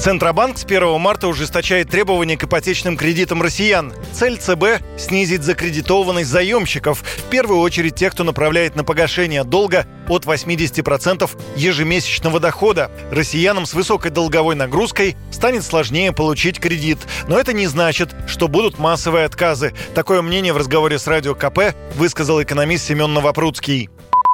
Центробанк с 1 марта ужесточает требования к ипотечным кредитам россиян. Цель ЦБ – снизить закредитованность заемщиков, в первую очередь тех, кто направляет на погашение долга от 80% ежемесячного дохода. Россиянам с высокой долговой нагрузкой станет сложнее получить кредит. Но это не значит, что будут массовые отказы. Такое мнение в разговоре с Радио КП высказал экономист Семен Новопрудский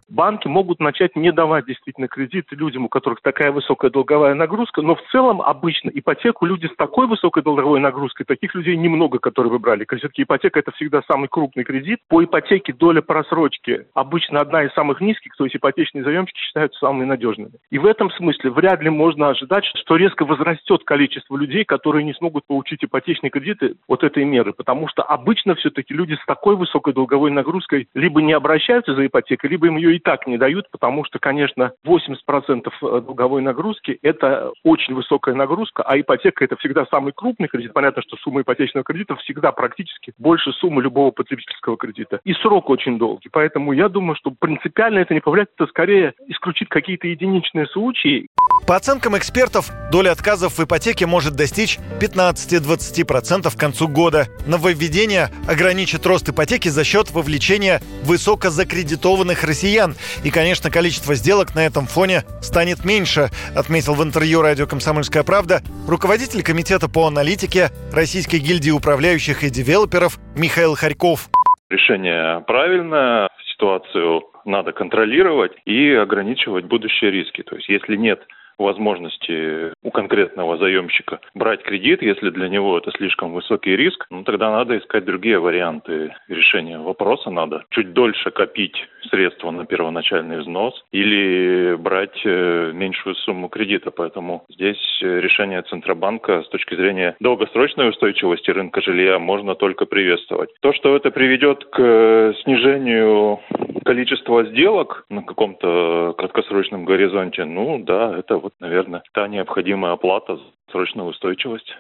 банки могут начать не давать действительно кредиты людям, у которых такая высокая долговая нагрузка, но в целом обычно ипотеку люди с такой высокой долговой нагрузкой, таких людей немного, которые выбрали. Все-таки ипотека это всегда самый крупный кредит. По ипотеке доля просрочки обычно одна из самых низких, то есть ипотечные заемщики считаются самыми надежными. И в этом смысле вряд ли можно ожидать, что резко возрастет количество людей, которые не смогут получить ипотечные кредиты от этой меры, потому что обычно все-таки люди с такой высокой долговой нагрузкой либо не обращаются за ипотекой, либо им ее и так не дают, потому что, конечно, 80% э, долговой нагрузки – это очень высокая нагрузка, а ипотека – это всегда самый крупный кредит. Понятно, что сумма ипотечного кредита всегда практически больше суммы любого потребительского кредита. И срок очень долгий. Поэтому я думаю, что принципиально это не повлияет, это скорее исключит какие-то единичные случаи. По оценкам экспертов, доля отказов в ипотеке может достичь 15-20% к концу года. Нововведение ограничит рост ипотеки за счет вовлечения высокозакредитованных россиян. И, конечно, количество сделок на этом фоне станет меньше, отметил в интервью радио «Комсомольская правда» руководитель комитета по аналитике Российской гильдии управляющих и девелоперов Михаил Харьков. Решение правильное, ситуацию надо контролировать и ограничивать будущие риски. То есть если нет возможности у конкретного заемщика брать кредит, если для него это слишком высокий риск, ну тогда надо искать другие варианты решения вопроса. Надо чуть дольше копить средства на первоначальный взнос или брать э, меньшую сумму кредита. Поэтому здесь решение Центробанка с точки зрения долгосрочной устойчивости рынка жилья можно только приветствовать. То, что это приведет к снижению количества сделок на каком-то краткосрочном горизонте, ну да, это вот, наверное, та необходимая оплата за срочную устойчивость.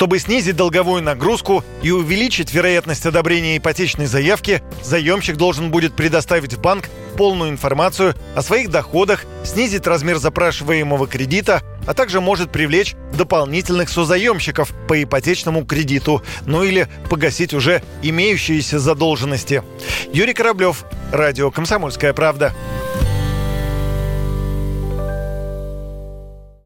Чтобы снизить долговую нагрузку и увеличить вероятность одобрения ипотечной заявки, заемщик должен будет предоставить в банк полную информацию о своих доходах, снизить размер запрашиваемого кредита, а также может привлечь дополнительных созаемщиков по ипотечному кредиту, ну или погасить уже имеющиеся задолженности. Юрий Кораблев, Радио «Комсомольская правда».